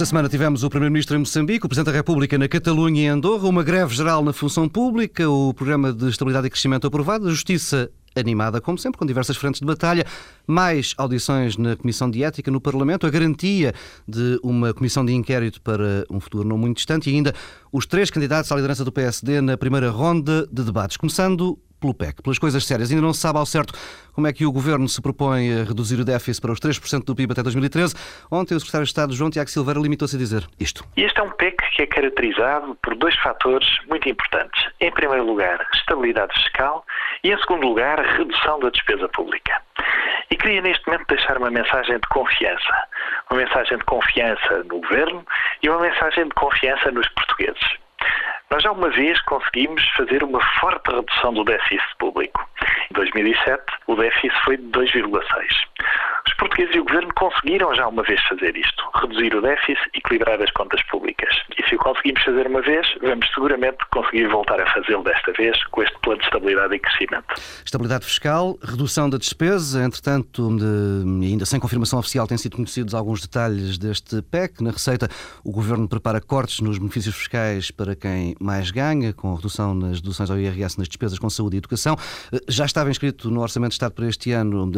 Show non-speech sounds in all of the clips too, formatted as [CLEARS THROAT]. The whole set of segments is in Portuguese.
Esta semana tivemos o Primeiro-Ministro em Moçambique, o Presidente da República na Catalunha e Andorra, uma greve geral na função pública, o Programa de Estabilidade e Crescimento aprovado, a Justiça animada, como sempre, com diversas frentes de batalha, mais audições na Comissão de Ética no Parlamento, a garantia de uma comissão de inquérito para um futuro não muito distante e ainda os três candidatos à liderança do PSD na primeira ronda de debates. Começando pelo PEC, pelas coisas sérias. Ainda não se sabe ao certo como é que o Governo se propõe a reduzir o déficit para os 3% do PIB até 2013. Ontem o Secretário de Estado, João Tiago Silveira, limitou-se a dizer isto. Este é um PEC que é caracterizado por dois fatores muito importantes. Em primeiro lugar, estabilidade fiscal e, em segundo lugar, redução da despesa pública. E queria neste momento deixar uma mensagem de confiança. Uma mensagem de confiança no Governo e uma mensagem de confiança nos portugueses. Nós já uma vez conseguimos fazer uma forte redução do déficit público. Em 2007, o déficit foi de 2,6. Os portugueses e o governo conseguiram já uma vez fazer isto, reduzir o déficit e equilibrar as contas públicas. E se o conseguimos fazer uma vez, vamos seguramente conseguir voltar a fazê-lo desta vez com este plano de estabilidade e crescimento. Estabilidade fiscal, redução da despesa, entretanto, de, ainda sem confirmação oficial, têm sido conhecidos alguns detalhes deste PEC. Na Receita, o governo prepara cortes nos benefícios fiscais para quem mais ganha, com redução nas deduções ao IRS nas despesas com saúde e educação. Já estava inscrito no Orçamento de Estado para este ano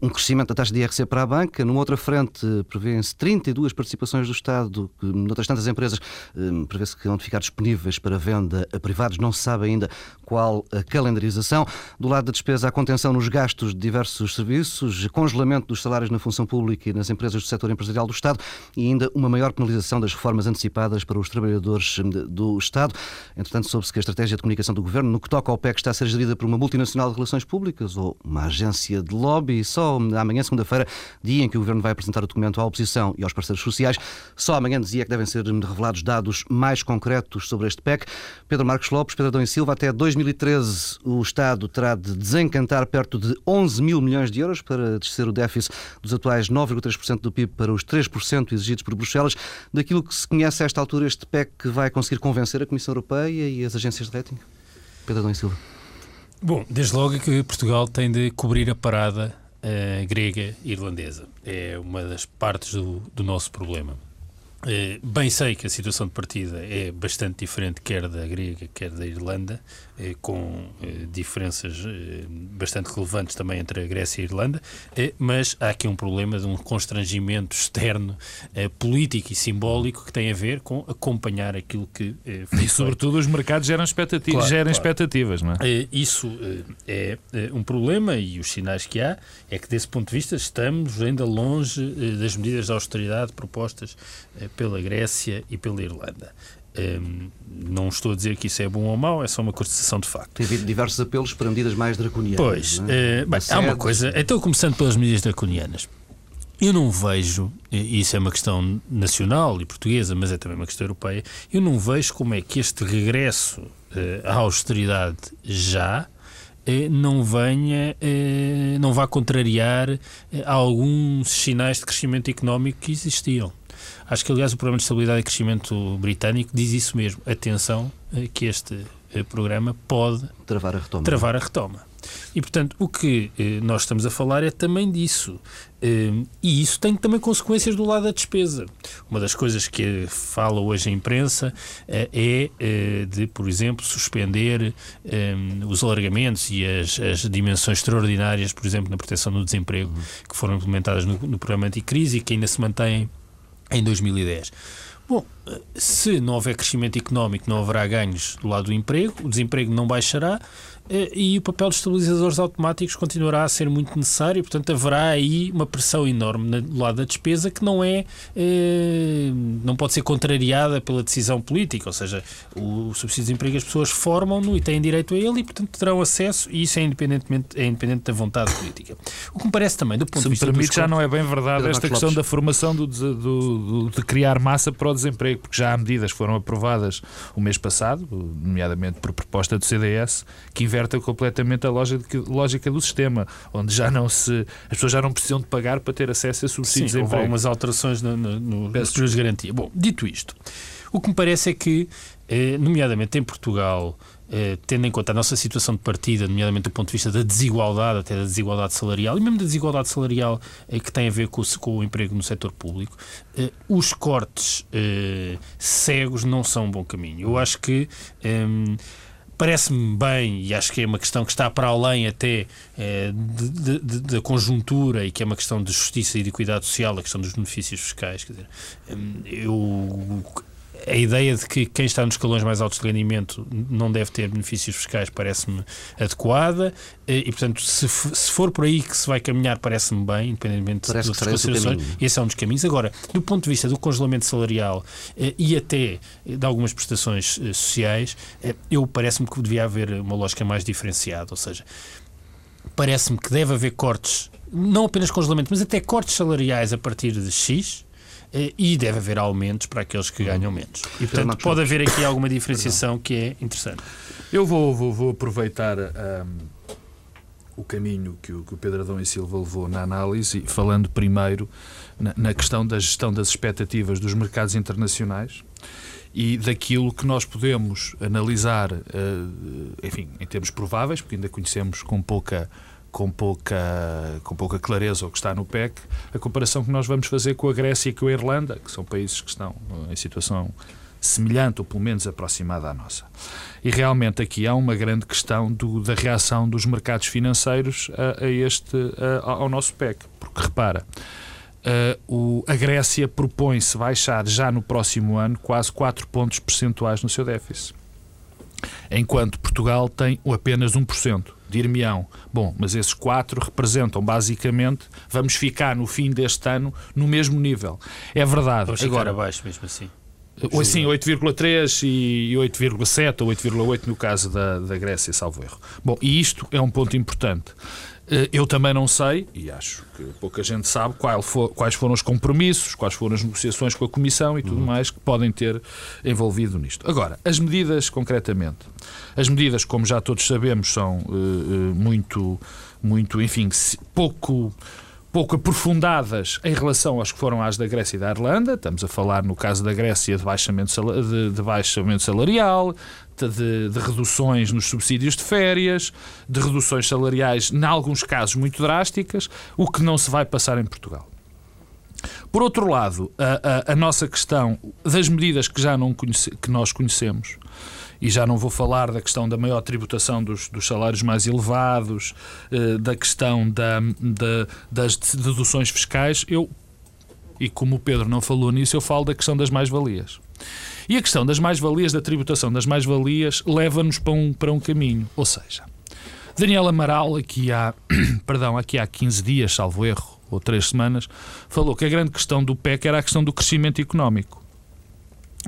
um crescimento da taxa de IRC para a banca. Numa outra frente, prevêem-se 32 participações do Estado, que noutras tantas empresas prevê-se que vão ficar disponíveis para venda a privados. Não se sabe ainda qual a calendarização. Do lado da despesa, a contenção nos gastos de diversos serviços, congelamento dos salários na função pública e nas empresas do setor empresarial do Estado e ainda uma maior penalização das reformas antecipadas para os trabalhadores do Estado. Entretanto, soube-se que a estratégia de comunicação do Governo, no que toca ao PEC, está a ser gerida por uma multinacional de relações públicas ou uma agência de lobby. Só amanhã, segunda-feira, dia em que o Governo vai apresentar o documento à oposição e aos parceiros sociais, só amanhã dizia que devem ser revelados dados mais concretos sobre este PEC. Pedro Marcos Lopes, Pedro Adão e Silva, até 2013 o Estado terá de desencantar perto de 11 mil milhões de euros para descer o déficit dos atuais 9,3% do PIB para os 3% exigidos por Bruxelas. Daquilo que se conhece a esta altura, este PEC vai conseguir convencer a Comissão Europeia e as agências de rating? Pedro e Silva. Bom, desde logo que Portugal tem de cobrir a parada uh, grega e irlandesa. É uma das partes do, do nosso problema. Uh, bem sei que a situação de partida é bastante diferente, quer da grega, quer da Irlanda, uh, com diferenças bastante relevantes também entre a Grécia e a Irlanda, mas há aqui um problema de um constrangimento externo, político e simbólico que tem a ver com acompanhar aquilo que. e, sobretudo, os mercados geram expectativas. Claro, geram claro. expectativas não é? Isso é um problema e os sinais que há é que, desse ponto de vista, estamos ainda longe das medidas de austeridade propostas pela Grécia e pela Irlanda. Um, não estou a dizer que isso é bom ou mau, é só uma constatação de facto. Tem havido diversos apelos para medidas mais draconianas. Pois, é? uh, bem, há uma coisa. Então, começando pelas medidas draconianas. Eu não vejo, e isso é uma questão nacional e portuguesa, mas é também uma questão europeia, eu não vejo como é que este regresso uh, à austeridade já uh, não venha, não vá contrariar alguns sinais de crescimento económico que existiam. Acho que, aliás, o Programa de Estabilidade e Crescimento Britânico diz isso mesmo. Atenção, eh, que este eh, programa pode travar a retoma. Travar a retoma. E, portanto, o que eh, nós estamos a falar é também disso. Eh, e isso tem também consequências do lado da despesa. Uma das coisas que fala hoje a imprensa eh, é de, por exemplo, suspender eh, os alargamentos e as, as, dimensões extraordinárias, por exemplo, na proteção do desemprego, uhum. que foram implementadas no, no programa anticrise e que ainda se mantêm em 2010. Bom, se não houver crescimento económico, não haverá ganhos do lado do emprego, o desemprego não baixará eh, e o papel dos estabilizadores automáticos continuará a ser muito necessário e, portanto, haverá aí uma pressão enorme do lado da despesa que não é, eh, não pode ser contrariada pela decisão política, ou seja, o subsídio de desemprego as pessoas formam-no e têm direito a ele e, portanto, terão acesso e isso é, independentemente, é independente da vontade política. O que me parece também, do ponto Se de vista... Se me permite, já não é bem verdade esta questão da formação do, do, do, de criar massa para o desemprego, porque já há medidas que foram aprovadas o mês passado, nomeadamente por proposta do CDS, que inverte completamente a lógica, lógica do sistema, onde já não se as pessoas já não precisam de pagar para ter acesso a subsídios Sim, houve algumas alterações no, no, no, nos períodos de garantia. Bom, dito isto, o que me parece é que, eh, nomeadamente em Portugal, eh, tendo em conta a nossa situação de partida, nomeadamente do ponto de vista da desigualdade, até da desigualdade salarial, e mesmo da desigualdade salarial eh, que tem a ver com o, com o emprego no setor público, eh, os cortes cegos não são um bom caminho. Eu acho que. Ehm, parece-me bem, e acho que é uma questão que está para além até da conjuntura e que é uma questão de justiça e de cuidado social, a questão dos benefícios fiscais. Quer dizer, ehm, eu a ideia de que quem está nos escalões mais altos de rendimento não deve ter benefícios fiscais parece-me adequada eh, e, portanto, se, se for por aí que se vai caminhar, parece-me bem, independentemente parece das considerações. Esse é um dos caminhos. Agora, do ponto de vista do congelamento salarial eh, e até de algumas prestações eh, sociais, eu parece-me que devia haver uma lógica mais diferenciada, ou seja, parece-me que deve haver cortes, não apenas congelamento, mas até cortes salariais a partir de X, e deve haver aumentos para aqueles que ganham menos. E, portanto, pode haver aqui alguma diferenciação que é interessante. Eu vou, vou, vou aproveitar um, o caminho que o, que o Pedro Adão e Silva levou na análise, falando primeiro na, na questão da gestão das expectativas dos mercados internacionais e daquilo que nós podemos analisar, uh, enfim, em termos prováveis, porque ainda conhecemos com pouca com pouca, com pouca clareza o que está no PEC, a comparação que nós vamos fazer com a Grécia e com a Irlanda, que são países que estão em situação semelhante ou pelo menos aproximada à nossa. E realmente aqui há uma grande questão do, da reação dos mercados financeiros a, a este, a, ao nosso PEC, porque repara. Uh, o, a Grécia propõe-se baixar já no próximo ano quase 4 pontos percentuais no seu déficit, enquanto Portugal tem apenas 1% dir-me-ão, bom, mas esses quatro representam basicamente, vamos ficar no fim deste ano no mesmo nível. É verdade. Vamos Agora, abaixo mesmo assim. Sim, 8,3 e 8,7 ou 8,8 no caso da, da Grécia, salvo erro. Bom, e isto é um ponto importante. Eh, eu também não sei, e acho que pouca gente sabe, for, quais foram os compromissos, quais foram as negociações com a Comissão e tudo uhum. mais que podem ter envolvido nisto. Agora, as medidas concretamente. As medidas, como já todos sabemos, são uh, uh, muito, muito, enfim, pouco pouco aprofundadas em relação às que foram às da Grécia e da Irlanda. Estamos a falar, no caso da Grécia, de baixamento, de, de baixamento salarial, de, de, reduções nos subsídios de férias, de reduções salariais, em alguns casos, muito drásticas, o que não se vai passar em Portugal. Por outro lado, a, a, a nossa questão das medidas que já não conhece, que nós conhecemos, e já não vou falar da questão da maior tributação dos, dos salários mais elevados, eh, da questão da, da, das deduções fiscais, eu, e como o Pedro não falou nisso, eu falo da questão das mais-valias. E a questão das mais-valias, da tributação das mais-valias, leva-nos para um, para um caminho. Ou seja, Daniel Amaral, aqui há, [CLEARS THROAT] perdão, aqui há 15 dias, salvo erro, ou 3 semanas, falou que a grande questão do PEC era a questão do crescimento económico.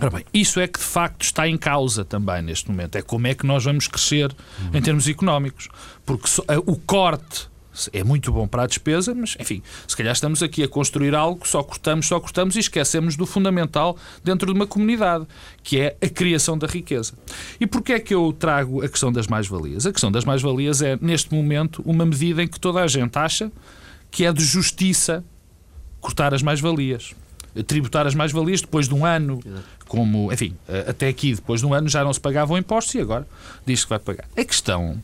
Ora bem, isso é que de facto está em causa também neste momento. É como é que nós vamos crescer uhum. em termos económicos. Porque eh, o corte é muito bom para a despesa, mas enfim, se calhar estamos aqui a construir algo, só cortamos, só cortamos e esquecemos do fundamental dentro de uma comunidade, que é a criação da riqueza. E porquê é que eu trago a questão das mais-valias? A questão das mais-valias é, neste momento, uma medida em que toda a gente acha que é de justiça cortar as mais-valias tributar as mais-valias depois de um ano, como, enfim, até aqui, depois de um ano já não se pagavam impostos e agora diz que vai pagar. A questão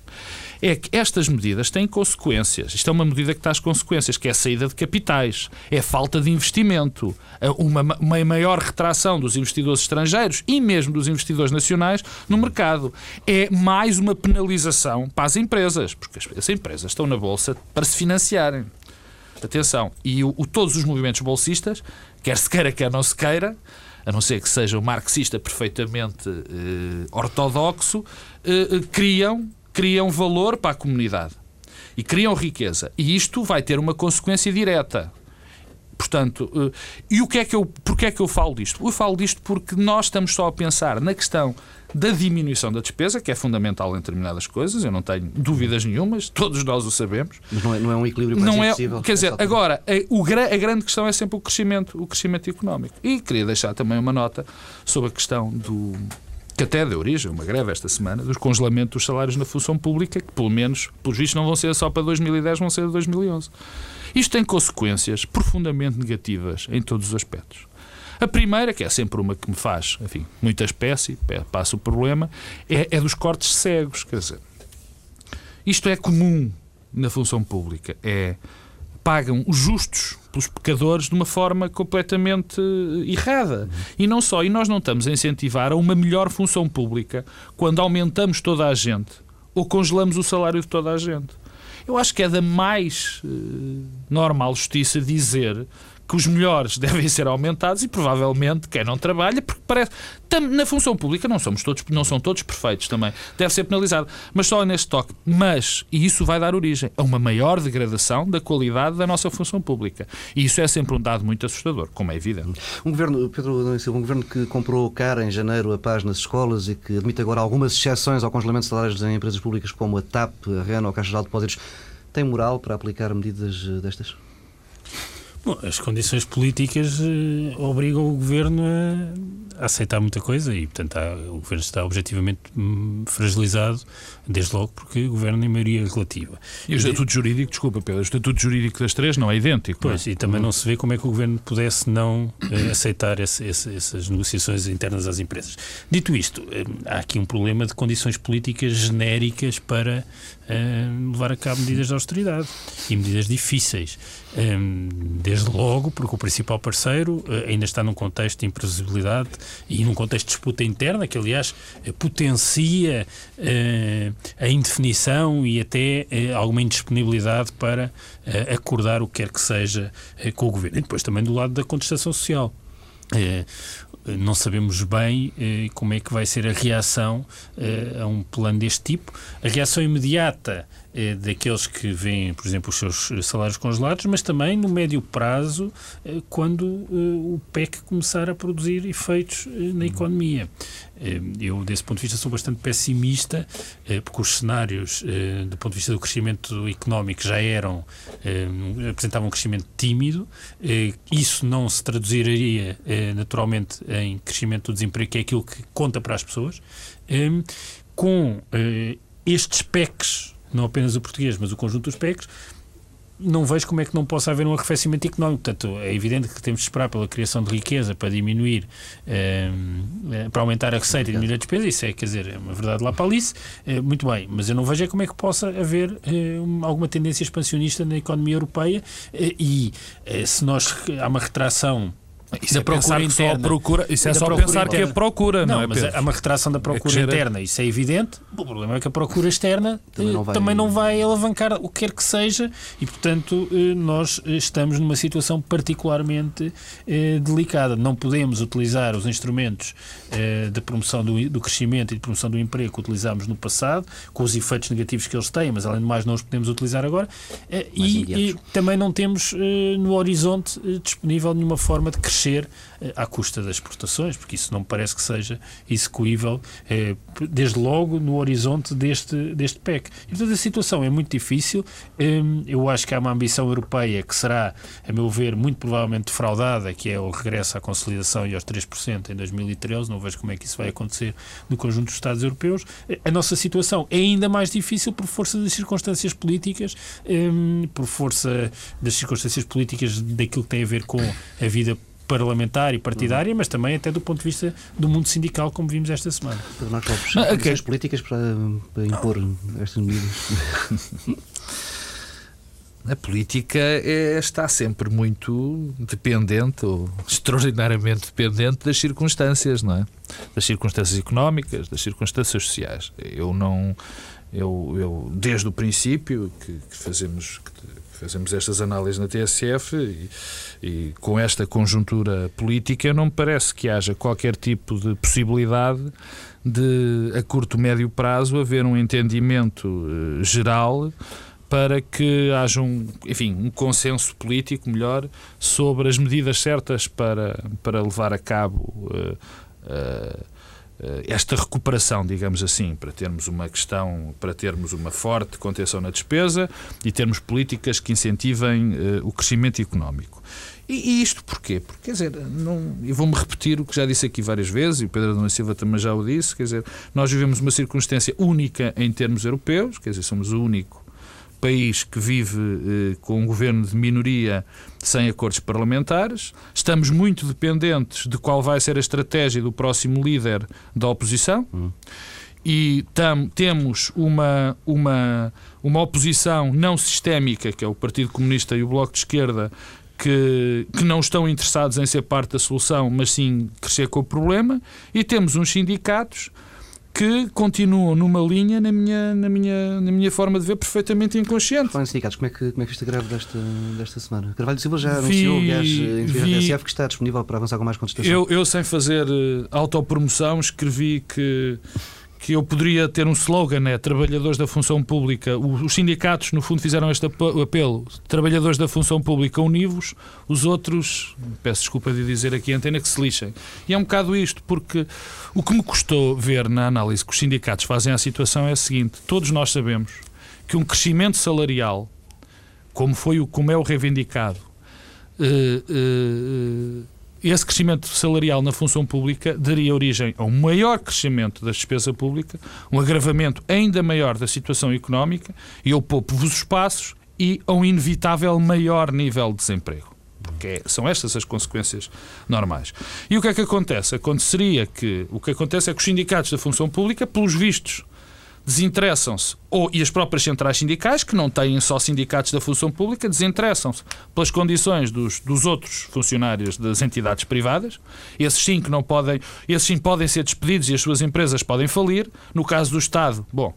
é que estas medidas têm consequências. Isto é uma medida que traz consequências, que é a saída de capitais, é a falta de investimento, uma, uma maior retração dos investidores estrangeiros e mesmo dos investidores nacionais no mercado. É mais uma penalização para as empresas, porque as empresas estão na Bolsa para se financiarem. Atenção, e o, o, todos os movimentos bolsistas, quer se queira, quer não se queira, a não ser que seja um marxista perfeitamente eh, ortodoxo, eh, eh, criam, criam valor para a comunidade e criam riqueza. E isto vai ter uma consequência direta. Portanto, e o que é que eu, porquê é que eu falo disto? Eu falo disto porque nós estamos só a pensar na questão da diminuição da despesa, que é fundamental em determinadas coisas, eu não tenho dúvidas nenhumas, todos nós o sabemos. Mas não é, não é um equilíbrio mais não é, possível. Quer dizer, agora, a, o, a grande questão é sempre o crescimento, o crescimento económico. E queria deixar também uma nota sobre a questão do que até deu origem, uma greve esta semana, dos congelamentos dos salários na função pública, que pelo menos, pelos vistos, não vão ser só para 2010, vão ser de 2011. Isto tem consequências profundamente negativas em todos os aspectos. A primeira, que é sempre uma que me faz, enfim, muita espécie, passa o problema, é, é dos cortes cegos. Quer dizer, isto é comum na função pública. É pagam os justos pelos pecadores de uma forma completamente errada. E não só, e nós não estamos a incentivar a uma melhor função pública quando aumentamos toda a gente ou congelamos o salário de toda a gente. Eu acho que é da mais uh, normal justiça dizer que os melhores [LAUGHS] devem ser aumentados e provavelmente quem não trabalha, porque parece. Na função pública não, somos todos, não são todos perfeitos também. Deve ser penalizado. Mas só neste toque. Mas, e isso vai dar origem a uma maior degradação da qualidade da nossa função pública. E isso é sempre um dado muito assustador, como é evidente. Um governo, Pedro Silva, um governo que comprou cara em janeiro a paz nas escolas e que admite agora algumas exceções ao congelamento de salários em empresas públicas como a TAP, a REN ou a Caixa de Depósitos, tem moral para aplicar medidas eh, destas? Bom, as condições políticas eh, obrigam o governo a, a, aceitar muita coisa e, portanto, há, o governo está objetivamente hum, fragilizado, desde logo porque o governo em maioria relativa. E o estatuto jurídico, desculpa, Pedro, o estatuto jurídico das três não é idêntico. Pois, não é? e também não se vê como é que o governo pudesse não eh, [COUGHS] aceitar esse, esse, essas negociações internas às empresas. Dito isto, eh, há aqui um problema de condições políticas genéricas para levar a cabo medidas de austeridade e medidas difíceis. desde logo, porque o principal parceiro eh, ainda está num contexto de imprevisibilidade e num contexto de disputa interna, que aliás eh, potencia eh, a indefinição e até alguma indisponibilidade para acordar o que quer que seja com o governo. E depois também do lado da contestação social. não sabemos bem como é que vai ser a reação a um plano deste tipo. A reação imediata eh, daqueles que veem, por exemplo, os seus salários congelados, mas também no médio prazo, eh, quando eh, o PEC começar a produzir efeitos na economia. Eu, desse ponto de vista, sou bastante pessimista, porque os cenários, do ponto de vista do crescimento económico, já eram, apresentavam um crescimento tímido. Isso não se traduziria, naturalmente, em crescimento do desemprego, que é aquilo que conta para as pessoas. Com estes PECs não apenas o português, mas o conjunto dos PECs, não vejo como é que não possa haver um arrefecimento económico. Portanto, é evidente que temos de esperar pela criação de riqueza para diminuir, eh, eh, para aumentar a receita e diminuir a despesa. Isso é, quer dizer, é uma verdade lá para Alice. Eh, muito bem, mas eu não vejo é como é que possa haver alguma tendência expansionista na economia europeia e se nós há uma retração isso da é procura interna. Procura, isso é só pensar interna. que é procura, não, não é? Mas Pedro? há uma retração da procura é interna, isso é evidente. O problema é que a procura externa também não vai, também não vai alavancar o que quer que seja e, portanto, eh, nós estamos numa situação particularmente eh, delicada. Não podemos utilizar os instrumentos eh, de promoção do, do, crescimento e de promoção do emprego que utilizámos no passado, com os efeitos negativos que eles têm, mas além de mais não os podemos utilizar agora. Eh, e, e, também não temos eh, no horizonte eh, disponível nenhuma forma de crescer crescer eh, à custa das exportações, porque isso não me parece que seja execuível, eh, desde logo no horizonte deste, deste PEC. Portanto, a situação é muito difícil. Eh, eu acho que há uma ambição europeia que será, a meu ver, muito provavelmente defraudada, que é o regresso à consolidação e aos 3% em 2013. Não vejo como é que isso vai acontecer no conjunto dos Estados europeus. A nossa situação é ainda mais difícil por força das circunstâncias políticas, por força das circunstâncias políticas daquilo que tem a ver com a vida parlamentar e partidária, mas também até do ponto de vista do mundo sindical, como vimos esta semana. Lopes, ah, okay. políticas para, para impor estas medidas. [LAUGHS] A política é, está sempre muito dependente, ou extraordinariamente dependente das circunstâncias, não é? Das circunstâncias económicas, das circunstâncias sociais. Eu não. Eu, eu desde o princípio que, que fazemos, que fazemos estas análises na TSF e, e, com esta conjuntura política não me parece que haja qualquer tipo de possibilidade de, a curto médio prazo, haver um entendimento uh, geral para que haja um, enfim, um consenso político melhor sobre as medidas certas para, para levar a cabo uh, eh, esta recuperação, digamos assim, para termos uma questão, para termos uma forte contenção na despesa e termos políticas que incentivem uh, o crescimento económico. E, e, isto porquê? Porque, quer dizer, não, vou-me repetir o que já disse aqui várias vezes, e o Pedro Adão Silva também já o disse, quer dizer, nós vivemos uma circunstância única em termos europeus, quer dizer, somos o único país que vive eh, com um governo de minoria sem acordos parlamentares. Estamos muito dependentes de qual vai ser a estratégia do próximo líder da oposição. Hum. E tam, temos uma, uma, uma oposição não sistémica, que é o Partido Comunista e o Bloco de Esquerda, que, que não estão interessados em ser parte da solução, mas sim crescer com o problema. E temos uns sindicatos que continuam numa linha, na minha, na minha, na minha forma de ver, perfeitamente inconsciente. Falando em sindicatos, como é que, como é que viste a greve desta, desta semana? Carvalho Silva já anunciou, aliás, em TSF, que está disponível para avançar com mais contestação. Eu, eu sem fazer uh, autopromoção, escrevi que que eu poderia ter um slogan, é trabalhadores da função pública. Os sindicatos, no fundo, fizeram este apelo. Trabalhadores da função pública univos, os outros, peço desculpa de dizer aqui a antena, que se lixem. E é um bocado isto, porque o que me custou ver na análise que os sindicatos fazem à situação é o seguinte: todos nós sabemos que um crescimento salarial, como, foi, como é o reivindicado, uh, uh, esse crescimento salarial na função pública daria origem a um maior crescimento da despesa pública, um agravamento ainda maior da situação económica, e eu poupo-vos os passos, e a um inevitável maior nível de desemprego. Porque é, são estas as consequências normais. E o que é que acontece? Aconteceria que o que acontece é que os sindicatos da função pública, pelos vistos, desinteressam-se, ou e as próprias centrais sindicais, que não têm só sindicatos da função pública, desinteressam-se pelas condições dos, dos outros funcionários das entidades privadas. Esses sim que não podem, esses sim podem ser despedidos e as suas empresas podem falir. No caso do Estado, bom,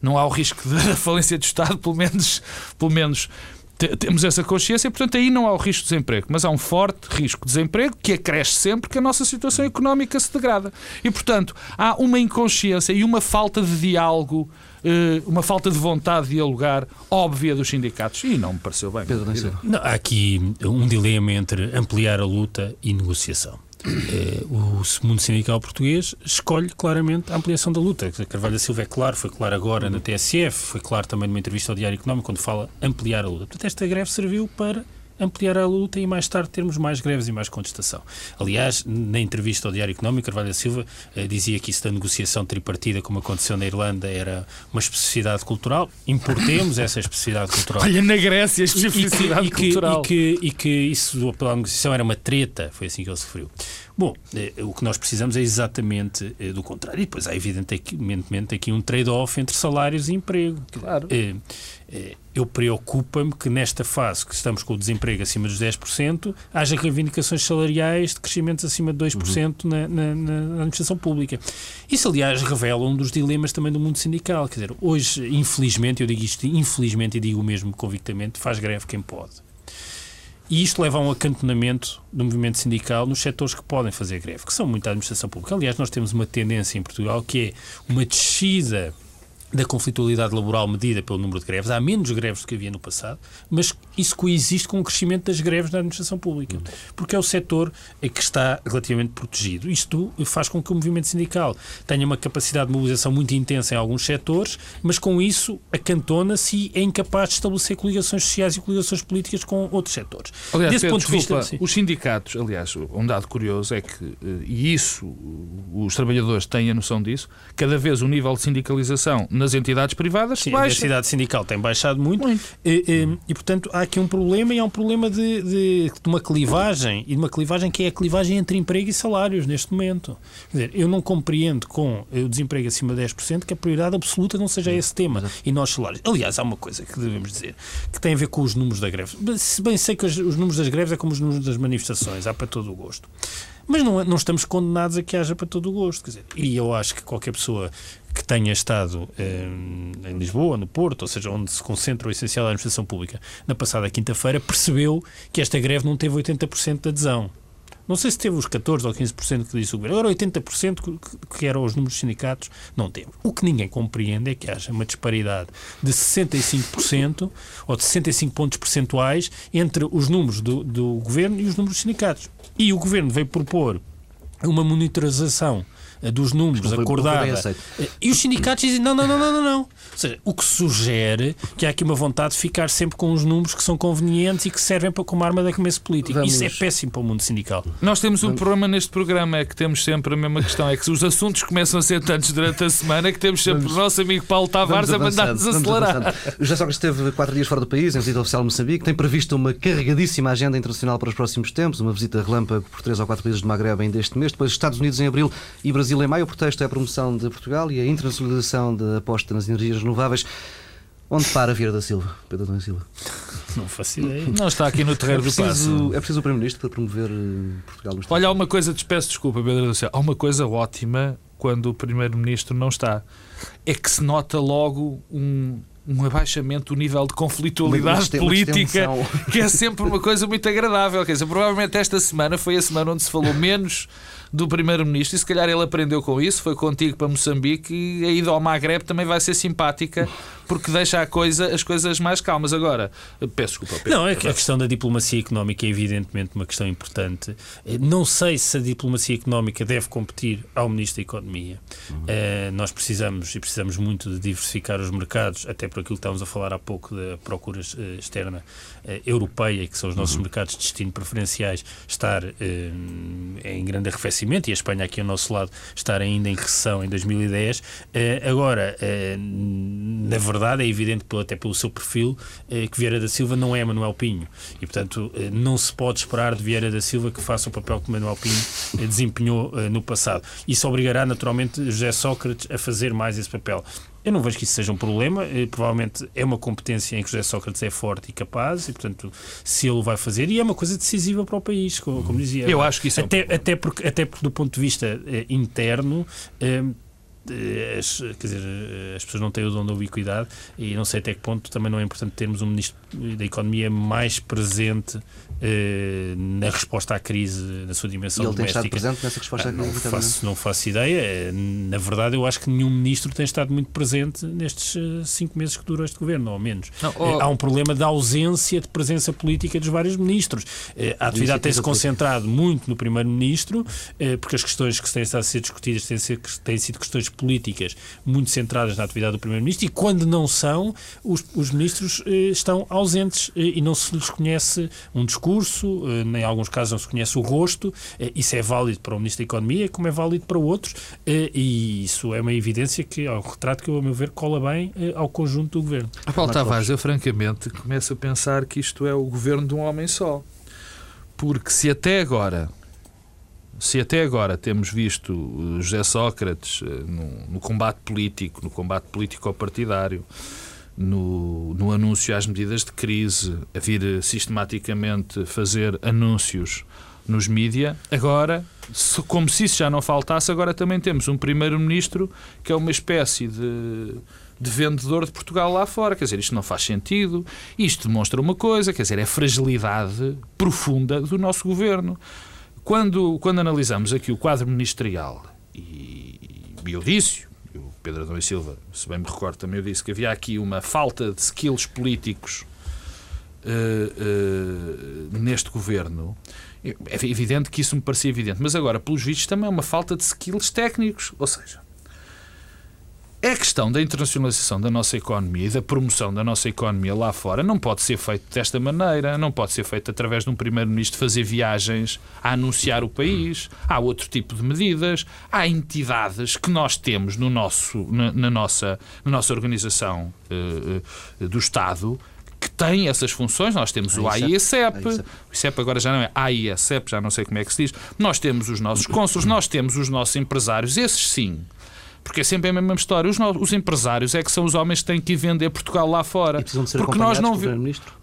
não há o risco [LAUGHS] da falência do Estado, pelo menos, pelo menos temos essa consciência, portanto, aí não há o risco de desemprego, mas há um forte risco de desemprego que acresce sempre que a nossa situação económica se degrada. E, portanto, há uma inconsciência e uma falta de diálogo, eh, uma falta de vontade de dialogar óbvia dos sindicatos. E não me pareceu bem. Pedro, não, há aqui um dilema entre ampliar a luta e negociação. Eh, o mundo sindical português escolhe claramente a ampliação da luta. Carvalho da Silva é claro, foi claro agora na TSF, foi claro também numa entrevista ao Diário Económico, quando fala ampliar a luta. Portanto, esta greve serviu para ampliar a luta e mais tarde termos mais greves e mais contestação. Aliás, na entrevista ao Diário Económico, Carvalho da Silva eh, dizia que isso da negociação tripartida, como aconteceu na Irlanda, era uma especificidade cultural. Importemos essa especificidade cultural. [LAUGHS] Olha, na Grécia, a especificidade e que, cultural. E que, e que, e que isso pela negociação era uma treta, foi assim que ele referiu. Bom, eh, o que nós precisamos é exatamente eh, do contrário. E depois há, evidentemente, aqui um trade-off entre salários e emprego. Claro. Eh, eu preocupa-me que nesta fase que estamos com o desemprego acima dos 10%, haja reivindicações salariais de crescimentos acima de 2% uhum. na, na, na, administração pública. Isso, aliás, revela um dos dilemas também do mundo sindical. Quer dizer, hoje, infelizmente, eu digo isto infelizmente e digo o mesmo convictamente, faz greve quem pode. E isto leva a um acantonamento do movimento sindical nos setores que podem fazer greve, que são muito a administração pública. Aliás, nós temos uma tendência em Portugal que é uma descida da conflitualidade laboral medida pelo número de greves. Há menos greves do que havia no passado, mas isso coexiste com o crescimento das greves na administração pública, porque é o setor que está relativamente protegido. Isto faz com que o movimento sindical tenha uma capacidade de mobilização muito intensa em alguns setores, mas com isso acantona-se e é incapaz de estabelecer coligações sociais e coligações políticas com outros setores. Aliás, Desse ponto desculpa, de vista, os sindicatos, aliás, um dado curioso é que, eh, e isso os trabalhadores têm a noção disso, cada vez o nível de sindicalização nas entidades privadas Sim, baixa. A densidade sindical tem baixado muito, muito. E, e, e, portanto, há aqui um problema e é um problema de, de, de, uma clivagem, e de uma clivagem que é a clivagem entre emprego e salários neste momento. Quer dizer, eu não compreendo com o desemprego acima de 10% que a prioridade absoluta não seja esse tema e nós salários. Aliás, há uma coisa que devemos dizer, que tem a ver com os números da greve. Se bem sei que os, os números das greves é como os números das manifestações, há para todo o gosto. Mas não, não estamos condenados a que haja para todo o gosto. Quer dizer, e eu acho que qualquer pessoa que tenha estado eh, em Lisboa, no Porto, ou seja, onde se concentra o essencial da administração pública, na passada quinta-feira, percebeu que esta greve não teve 80% de adesão. Não sei se teve os 14% ou 15% que disse o governo, agora 80% que eram os números dos sindicatos, não teve. O que ninguém compreende é que haja uma disparidade de 65% ou de 65 pontos percentuais entre os números do, do governo e os números dos sindicatos. E o governo veio propor uma monitorização dos números acordada. E os sindicatos dizem: não, não, não, não, não, não. Ou seja, o que sugere que há aqui uma vontade de ficar sempre com os números que são convenientes e que servem para, como arma de começo político. Vamos... Isso é péssimo para o mundo sindical. Nós temos um Vamos... problema neste programa, é que temos sempre a mesma questão: é que os assuntos começam a ser tantos durante a semana que temos sempre Vamos... o nosso amigo Paulo Tavares a mandar-nos acelerar. O José Sócrates esteve quatro dias fora do país, em visita oficial a Moçambique, tem previsto uma carregadíssima agenda internacional para os próximos tempos, uma visita relâmpago por três ou quatro países do Magreb ainda este mês, depois Estados Unidos em abril e Brasil em maio. O pretexto é a promoção de Portugal e a internacionalização da aposta nas energias renováveis. Onde para Vieira da Silva, Pedro Adão Silva? Não faço ideia. Não está aqui no terreno é preciso, do passo. É preciso o Primeiro-Ministro para promover eh, Portugal no Olha, há uma coisa, te peço desculpa, Pedro Adão Silva. Há uma coisa ótima quando o Primeiro-Ministro não está. É que se nota logo um, um abaixamento do nível de conflitualidade política, que é sempre uma coisa muito agradável. Quer dizer, provavelmente esta semana foi a semana onde se falou menos do Primeiro-Ministro e se calhar ele aprendeu com isso, foi contigo para Moçambique e a ida ao Maghreb também vai ser simpática porque deixa a coisa, as coisas mais calmas. Agora, peço desculpa. Pedro. Não, é que a questão da diplomacia económica é evidentemente uma questão importante. Não sei se a diplomacia económica deve competir ao Ministro da Economia. Uhum. Uh, nós precisamos e precisamos muito de diversificar os mercados, até por aquilo que estávamos a falar há pouco da procura externa uh, europeia, que são os nossos uhum. mercados de destino preferenciais, estar em grande arrefecimento crescimento e a Espanha aqui ao nosso lado estar ainda em recessão em 2010. Eh, agora, eh, na verdade, é evidente, até pelo seu perfil, eh, que Vieira da Silva não é Manuel Pinho e, portanto, não se pode esperar de Vieira da Silva que faça o papel que Manuel Pinho desempenhou no passado. Isso obrigará, naturalmente, José Sócrates a fazer mais esse papel. Eu não vejo que isso seja um problema. Eh, provavelmente é uma competência em que José Sócrates é forte e capaz, e portanto, se ele o vai fazer, e é uma coisa decisiva para o país, como, como dizia. Eu acho que isso até, é um... até, porque, até porque, do ponto de vista eh, interno, eh, as, quer dizer, as pessoas não têm o dom da ubiquidade e não sei até que ponto também não é importante termos um Ministro da Economia mais presente eh, na resposta à crise, na sua dimensão e ele doméstica. tem estado presente nessa resposta à crise? Não faço, não faço ideia. Eh, na verdade, eu acho que nenhum ministro tem estado muito presente nestes eh, cinco meses que durou este governo, ou menos. Não, oh... Há um problema de ausência de presença política dos vários ministros. A atividade tem-se concentrado muito no primeiro-ministro, porque as questões que têm estado a ser discutidas têm, ser, têm sido questões políticas muito centradas na atividade do primeiro-ministro, e quando não são, os, os ministros estão ausentes e não se lhes conhece um discurso discurso, eh, em alguns casos não se conhece o rosto, eh, isso é válido para o Ministro da Economia, como é válido para outros, eh, e isso é uma evidência que, ao retrato que eu, a meu ver, cola bem ao conjunto do Governo. A Paulo Tavares, eu francamente começo a pensar que isto é o governo de um homem só. Porque se até agora se até agora temos visto José Sócrates no, no combate político, no combate político-partidário, no, no anúncio às medidas de crise, a vir sistematicamente fazer anúncios nos mídia. Agora, como se isso já não faltasse, agora também temos um primeiro-ministro que é uma espécie de, de vendedor de Portugal lá fora. Quer dizer, isto não faz sentido. Isto demonstra uma coisa, quer dizer, é a fragilidade profunda do nosso governo. Quando, quando analisamos aqui o quadro ministerial, e, e eu disse, Pedro Adão e Silva, se bem me recordo, também eu disse que havia aqui uma falta de skills políticos uh, uh, neste governo. É evidente que isso me parecia evidente, mas agora, pelos vistos, também é uma falta de skills técnicos. Ou seja, a questão da internacionalização da nossa economia e da promoção da nossa economia lá fora não pode ser feito desta maneira, não pode ser feito através de um primeiro-ministro fazer viagens a anunciar o país. Há outro tipo de medidas, há entidades que nós temos no nosso, na, na nossa, na nossa organização uh, do Estado que têm essas funções. Nós temos o AIECEP, o ICEP agora já não é AIECEP, já não sei como é que se diz. Nós temos os nossos cônsules, nós temos os nossos empresários, esses sim porque é sempre a mesma história. Os, os empresários é que são os homens que têm que ir vender Portugal lá fora. porque nós, não,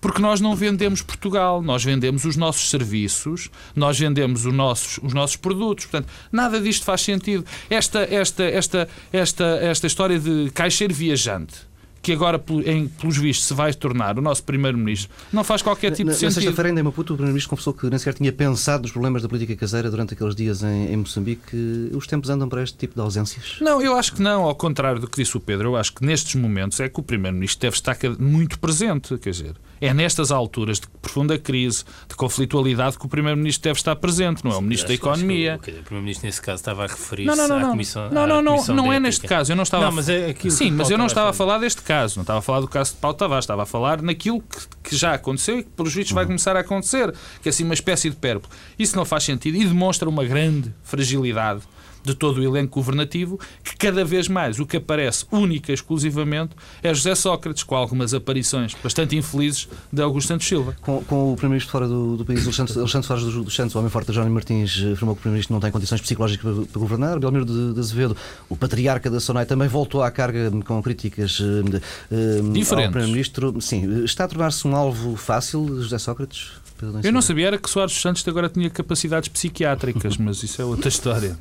porque nós não vendemos Portugal, nós vendemos os nossos serviços, nós vendemos os nossos, os nossos produtos. Portanto, nada disto faz sentido. Esta, esta, esta, esta, esta história de caixeiro viajante que agora, em, pelos vistos, se vai tornar o nosso Primeiro-Ministro, não faz qualquer tipo na, de sentido. Na sexta-feira, em Maputo, o Primeiro-Ministro confessou que nem sequer tinha pensado nos problemas da política caseira durante aqueles dias em, em Moçambique. Os tempos andam para este tipo de ausências? Não, eu acho que não. Ao contrário do que disse o Pedro, eu acho que nestes momentos é que o Primeiro-Ministro deve estar muito presente. Quer dizer, É nestas alturas de profunda crise, de conflitualidade, que o Primeiro-Ministro deve estar presente, não é o Ministro da Economia. O Primeiro-Ministro, nesse caso, estava a referir-se à Comissão. Não, não, não, não, não é neste caso. Eu não estava. Não, mas é Sim, mas eu não estava a falar deste caso, não estava a falar do caso de Paulo Tavares, estava a falar naquilo que, que já aconteceu e que, pelos vistos, vai uhum. começar a acontecer, que é assim uma espécie de pérpula. Isso não faz sentido e demonstra uma grande fragilidade de todo o elenco governativo, que cada vez mais o que aparece única e exclusivamente é José Sócrates, com algumas aparições bastante infelizes de Augusto Santos Silva. Com, com o Primeiro-Ministro fora do, do, país, Alexandre, Alexandre Soares dos Santos, o homem forte Jónio Martins, afirmou que o Primeiro-Ministro não tem condições psicológicas para, para governar. Belmiro de, de, Azevedo, o patriarca da SONAI, também voltou à carga com críticas eh, de, eh, Diferentes. ao Primeiro-Ministro. Sim, está a tornar-se um alvo fácil, José Sócrates? Eu não sabia era que Soares dos Santos agora tinha capacidades psiquiátricas, [LAUGHS] mas isso é outra história.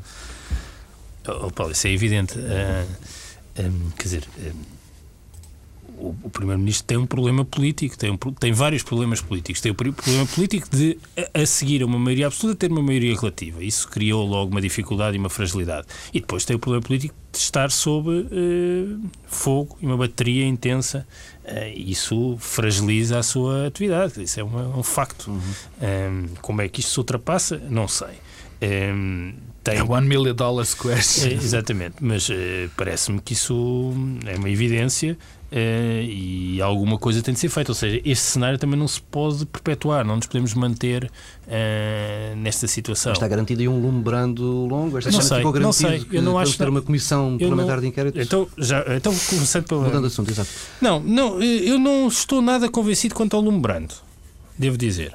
Oh, Paulo, isso é evidente. Uh, ah, um, quer dizer, um, o, o Primeiro-Ministro tem um problema político, tem, um, tem vários problemas políticos. Tem o problema político de, a, a, seguir a uma maioria absoluta, ter uma maioria relativa. Isso criou logo uma dificuldade e uma fragilidade. E depois tem o problema político de estar sob uh, fogo e uma bateria intensa. Uh, isso fragiliza a sua atividade. Isso é uma, um facto. Uhum. Um, como é que isto se ultrapassa? Não sei. Um, tem... É one million dollars question. É, exatamente, mas uh, parece-me que isso é uma evidência uh, e alguma coisa tem de ser feita. Ou seja, este cenário também não se pode perpetuar, não nos podemos manter uh, nesta situação. Está garantido aí um lumbrando longo? Esta não sei, ficou não sei. Eu não acho ter uma comissão parlamentar não... de inquérito? Então, já, então começando pela... Mudando de assunto, exato. Não, não, eu não estou nada convencido quanto ao lumbrando, devo dizer.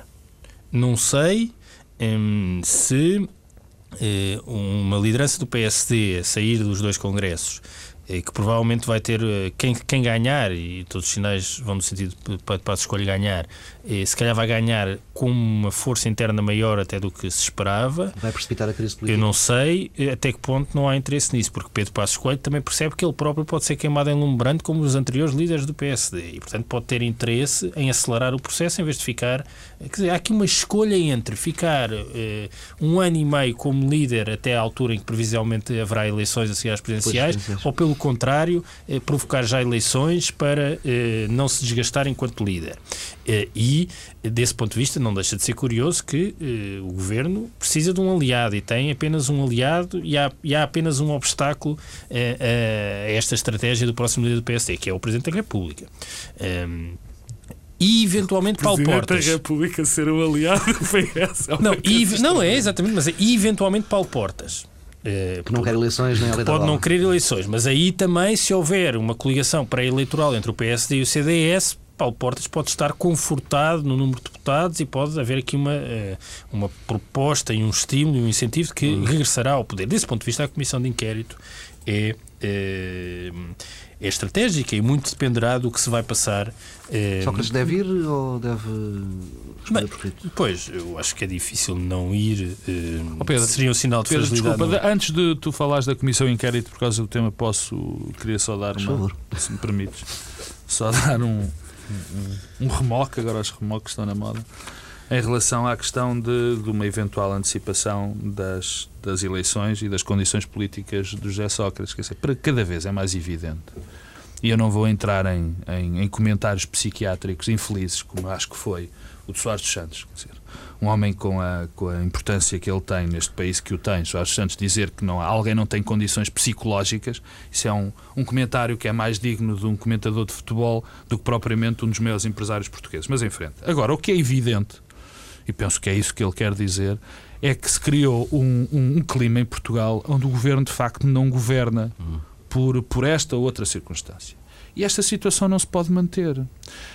Não sei um, se uma liderança do PSD a sair dos dois congressos que provavelmente vai ter eh, quem, quem ganhar, e todos os sinais vão no sentido para, para a escolha ganhar, se calhar vai ganhar com uma força interna maior até do que se esperava. Vai precipitar a crise política? Eu não sei eh, até que ponto não há interesse nisso, porque Pedro Passos Coelho também percebe que ele próprio pode ser queimado em lumbrante como os anteriores líderes do PSD e, portanto, pode ter interesse em acelerar o processo em vez de ficar. Quer dizer, há aqui uma escolha entre ficar eh, um ano e meio como líder até à altura em que previsivelmente haverá eleições a seguir às presidenciais, ou pelo contrário, eh, provocar já eleições para eh, não se desgastar enquanto líder. Eh, e, desse ponto de vista, não deixa de ser curioso que eh, o governo precisa de um aliado e tem apenas um aliado e há, e há apenas um obstáculo eh, a esta estratégia do próximo líder do PSD, que é o Presidente da República. Um, e eventualmente Paulo Portas. da República ser um aliado do PS. Não, [LAUGHS] e, não é exatamente, mas é eventualmente Paulo Portas. Que não quer eleições nem. Pode não querer eleições, mas aí também, se houver uma coligação pré-eleitoral entre o PSD e o CDS, Paulo Portas pode estar confortado no número de deputados e pode haver aqui uma, eh, uma proposta e um estímulo e um incentivo que uhum. regressará ao poder. Desse ponto de vista, a Comissão de Inquérito é, é, é estratégica e muito dependerá do que se vai passar. É... Sócrates deve ir ou deve Mas, Pois, eu acho que é difícil não ir. É, oh Pedro, seria um sinal de Pedro. Desculpa, não? antes de tu falares da Comissão Inquérito por causa do tema, posso. Queria só dar uma. Se me permites. Só dar um um, um remoque, agora os remoques estão na moda, em relação à questão de, de uma eventual antecipação das, das eleições e das condições políticas do José Sócrates. Quer dizer, para cada vez é mais evidente. E eu não vou entrar em, em, em comentários psiquiátricos infelizes, como acho que foi o de Soares dos Santos. Dizer, um homem com a, com a importância que ele tem neste país que o tem, Jorge Santos, dizer que não, alguém não tem condições psicológicas, isso é um, um comentário que é mais digno de um comentador de futebol do que propriamente um dos maiores empresários portugueses. Mas em frente. Agora, o que é evidente, e penso que é isso que ele quer dizer, é que se criou um, um, um clima em Portugal onde o governo de facto não governa uhum. Por, por esta ou outra circunstância. E esta situação não se pode manter.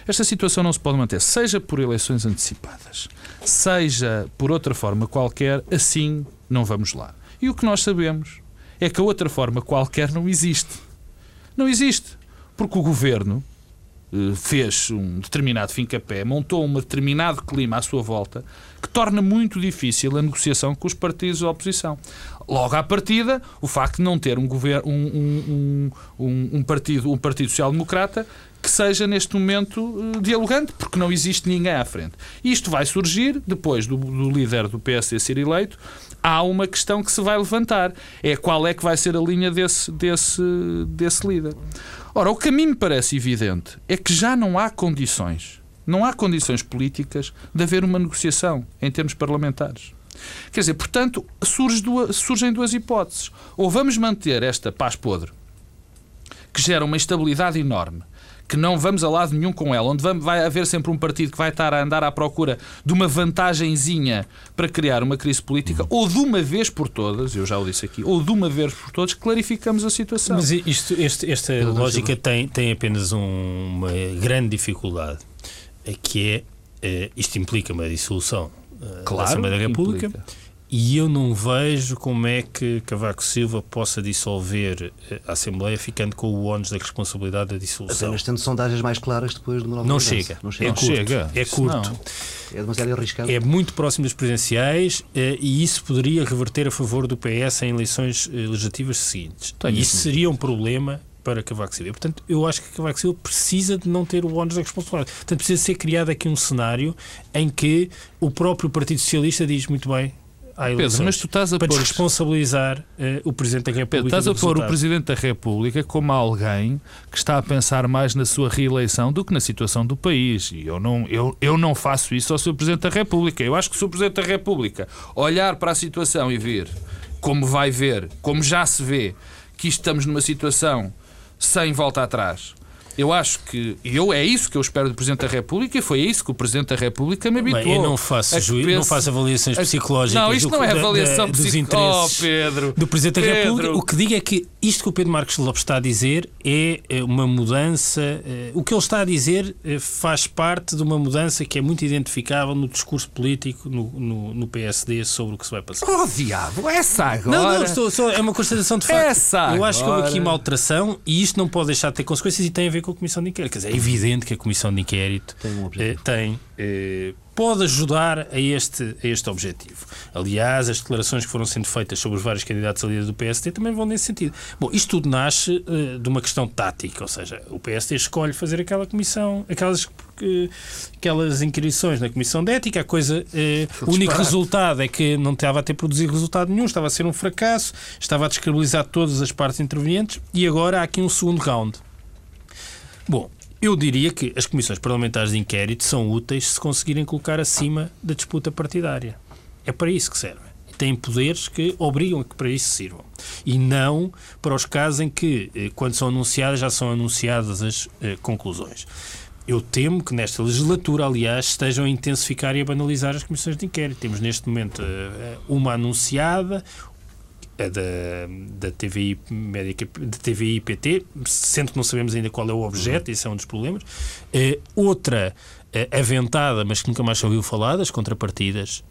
Esta situação não se pode manter, seja por eleições antecipadas, seja por outra forma qualquer, assim não vamos lá. E o que nós sabemos é que a outra forma qualquer não existe. Não existe. Porque o governo eh, fez um determinado fim-capé, montou um determinado clima à sua volta que torna muito difícil a negociação com os partidos da oposição. Logo à partida, o facto de não ter um, governo, um, um, um, um partido, um partido social-democrata que seja neste momento eh, dialogante, porque não existe ninguém à frente. Isto vai surgir depois do, do líder do PSD ser eleito. Há uma questão que se vai levantar: é qual é que vai ser a linha desse, desse, desse líder. Ora, o mim me parece evidente é que já não há condições Não há condições políticas de haver uma negociação em termos parlamentares. Quer dizer, portanto, surge duas, surgem duas hipóteses. Ou vamos manter esta paz podre, que gera uma instabilidade enorme, que não vamos a lado nenhum com ela, onde vai haver sempre um partido que vai estar a andar à procura de uma vantagenzinha para criar uma crise política, ou de uma vez por todas, eu já o disse aqui, ou de uma vez por todas, clarificamos a situação. Mas isto, este, esta lógica tem, tem apenas um, uma grande dificuldade, que é, eh, isto implica uma dissolução claro, da Assembleia da República. Implica. E eu não vejo como é que Cavaco Silva possa dissolver eh, a Assembleia ficando com o ónus da responsabilidade da dissolução. Apenas tendo sondagens mais claras depois do não, não chega. não chega. É curto. Chega. É curto. Não. É demasiado arriscado. É muito próximo das presidenciais eh, e isso poderia reverter a favor do PS em eleições legislativas seguintes. Tenho isso seria um problema para Cavaco Silva. Portanto, eu acho que Cavaco Silva precisa de não ter o ónus da responsabilidade. Portanto, precisa ser criado aqui um cenário em que o próprio Partido Socialista diz muito bem, Pedro, mas tu estás a para pôr... responsabilizar uh, o Presidente da República. Pedro, estás a pôr o Presidente da República como alguém que está a pensar mais na sua reeleição do que na situação do país. E eu não, eu, eu não faço isso ao Sr. Presidente da República. Eu acho que o Sr. Presidente da República olhar para a situação e ver como vai ver, como já se vê, que estamos numa situação sem volta atrás. Eu acho que eu é isso que eu espero do Presidente da República e foi isso que o Presidente da República me habituou. Bem, eu não faço juízo, não faço avaliações psicológicas. Não, isto do, não é avaliação da, dos interesses oh, Pedro, do Presidente Pedro. da República. O que digo é que isto que o Pedro Marcos Lopes está a dizer é, é uma mudança. É, o que ele está a dizer é, faz parte de uma mudança que é muito identificável no discurso político no, no, no PSD sobre o que se vai passar. Oh, diabo, essa agora. Não, não, estou, só, é uma constatação de facto. Essa eu acho que houve aqui uma alteração e isto não pode deixar de ter consequências e tem a ver com a Comissão de Inquérito. Quer dizer, é evidente que a Comissão de Inquérito tem, um eh, tem eh, pode ajudar a este, a este objetivo. Aliás, as declarações que foram sendo feitas sobre os vários candidatos a líder do PSD também vão nesse sentido. Bom, isto tudo nasce uh, de uma questão tática, ou seja, o PSD escolhe fazer aquela comissão, aquelas, aquelas inquirições na Comissão de Ética, a coisa, o único resultado é que não estava a ter produzido resultado nenhum, estava a ser um fracasso, estava a descredibilizar todas as partes intervenientes e agora há aqui um segundo round. Bom, eu diria que as comissões parlamentares de inquérito são úteis se conseguirem colocar acima da disputa partidária. É para isso que servem. Têm poderes que obrigam a que para isso sirvam. E não para os casos em que, eh, quando são anunciadas, já são anunciadas as eh, conclusões. Eu temo que nesta legislatura, aliás, estejam a intensificar e a banalizar as comissões de inquérito. Temos neste momento eh, uma anunciada, é da, da TVI médica, da TVI PT, sendo que não sabemos ainda qual é o objeto, uhum. isso é um dos problemas. Uh, outra uh, aventada, mas que nunca mais se ouviu falar, das contrapartidas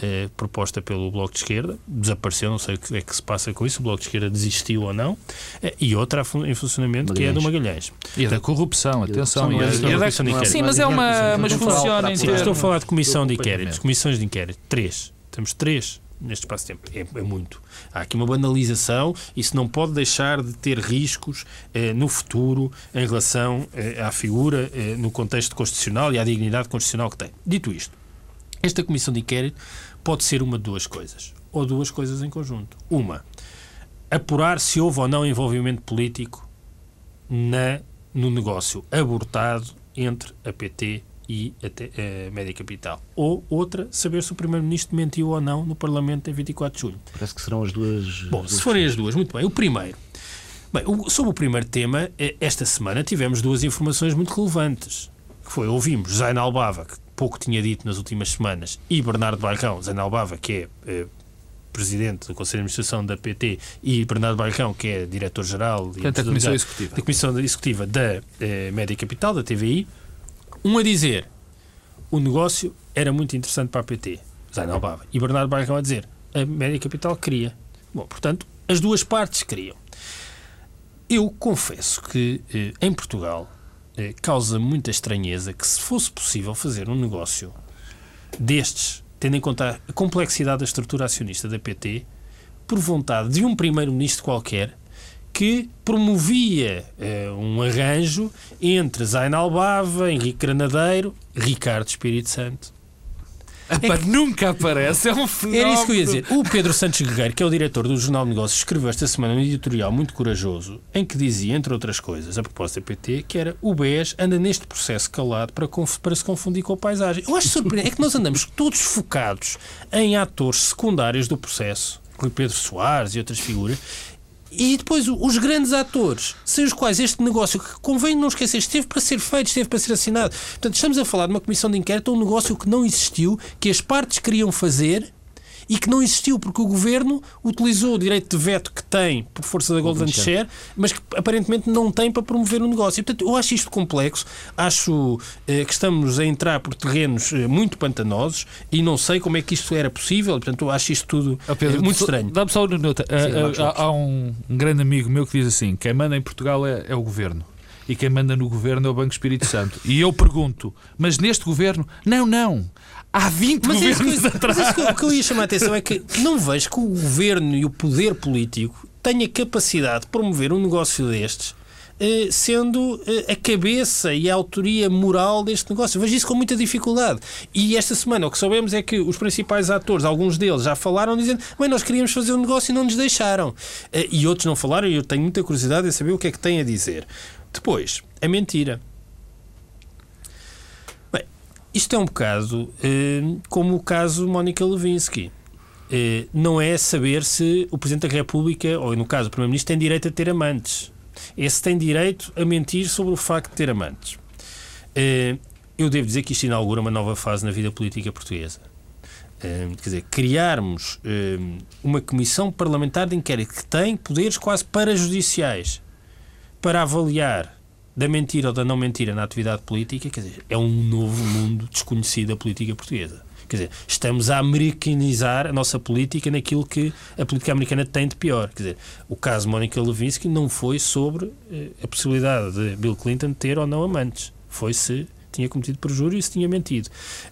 Uh, proposta pelo Bloco de Esquerda, desapareceu, não sei o que é que se passa com isso, o Bloco de Esquerda desistiu ou não, e outra em funcionamento Magalhães. que é do Magalhães. E a da corrupção, atenção. E, e, e da, sim, mas é uma. Mas funciona em Sim, estou a falar de comissão de inquérito, comissões de inquérito, três. Temos três neste espaço de tempo. É, é, muito. Há aqui uma banalização, isso não pode deixar de ter riscos eh, no futuro em relação eh, à figura, eh, no contexto constitucional e à dignidade constitucional que tem. Dito isto, esta comissão de inquérito pode ser uma de duas coisas, ou duas coisas em conjunto. Uma, apurar se houve ou não envolvimento político na, no negócio abortado entre a PT e a, a Média Capital. Ou outra, saber se o Primeiro-Ministro mentiu ou não no Parlamento em 24 de julho. Parece que serão as duas. Bom, duas se forem as duas, muito bem. O primeiro. Bem, o, sobre o primeiro tema, eh, esta semana tivemos duas informações muito relevantes. Que foi, ouvimos Zain Albava, que pouco tinha dito nas últimas semanas, e Bernardo Bairrão, Zain Albava, que é eh, presidente do Conselho de Administração da PT, e Bernardo Bairrão, que é diretor-geral da Comissão Executiva da, Comissão Executiva da eh, Média Capital, da TVI, um a dizer o negócio era muito interessante para a PT, Zain Albava, e Bernardo Barricão a dizer a média capital queria. Bom, portanto, as duas partes queriam. Eu confesso que eh, em Portugal eh, causa muita estranheza que se fosse possível fazer um negócio destes, tendo em conta a complexidade da estrutura acionista da PT, por vontade de um primeiro-ministro qualquer, que promovia eh, um arranjo entre Zain Albava, Henrique Granadeiro, Ricardo Espírito Santo. É que nunca aparece, é um fenómeno. Era isso que eu ia dizer. O Pedro Santos Guerreiro, que é o diretor do Jornal de Negócios, escreveu esta semana um editorial muito corajoso em que dizia, entre outras coisas, a propósito da PT, que era o BES anda neste processo calado para, para se confundir com a paisagem. Eu acho surpreendente é que nós andamos todos focados em atores secundários do processo, como Pedro Soares e outras figuras, e depois os grandes atores, sem os quais este negócio, que convém não esquecer, esteve para ser feito, esteve para ser assinado. Portanto, estamos a falar de uma comissão de inquérito, um negócio que não existiu, que as partes queriam fazer e que não existiu porque o governo utilizou o direito de veto que tem por força da Golden Share, mas que aparentemente não tem para promover o negócio. E, portanto, eu acho isto complexo, acho eh, que estamos a entrar por terrenos eh, muito pantanosos e não sei como é que isto era possível. Portanto, eu acho isto tudo oh, Pedro, eh, muito estranho. Dá-me só uma nota. Sim, há, há um, um, grande amigo meu que diz assim: quem manda em Portugal é, é o governo e quem manda no governo é o Banco Espírito Santo. E eu pergunto, mas neste governo? Não, não. Há 20 mas governos isso, atrás. Mas isso, o que eu ia chamar a atenção é que não vejo que o governo e o poder político tenha capacidade de promover um negócio destes eh, sendo eh, a cabeça e a autoria moral deste negócio. Vejo isso com muita dificuldade. E esta semana o que sabemos é que os principais atores, alguns deles já falaram dizendo bem, nós queríamos fazer um negócio e não nos deixaram. Eh, e outros não falaram e eu tenho muita curiosidade em saber o que é que têm a dizer. Depois, a mentira. Isto é um bocado eh, como o caso Mónica Lewinsky. Eh, não é saber se o Presidente da República, ou no caso o Primeiro-Ministro, tem direito a ter amantes. Esse tem direito a mentir sobre o facto de ter amantes. Eh, eu devo dizer que isto inaugura uma nova fase na vida política portuguesa. Quer dizer, criarmos uma comissão parlamentar de inquérito que tem poderes quase parajudiciais para avaliar da mentira ou da não mentira na atividade política, quer dizer, é um novo mundo desconhecido da política portuguesa. Quer dizer, estamos a americanizar a nossa política naquilo que a política americana tem de pior. Quer dizer, o caso Mónica Lewinsky não foi sobre eh, a possibilidade de Bill Clinton ter ou não amantes. Foi se tinha cometido perjúrio e se tinha mentido.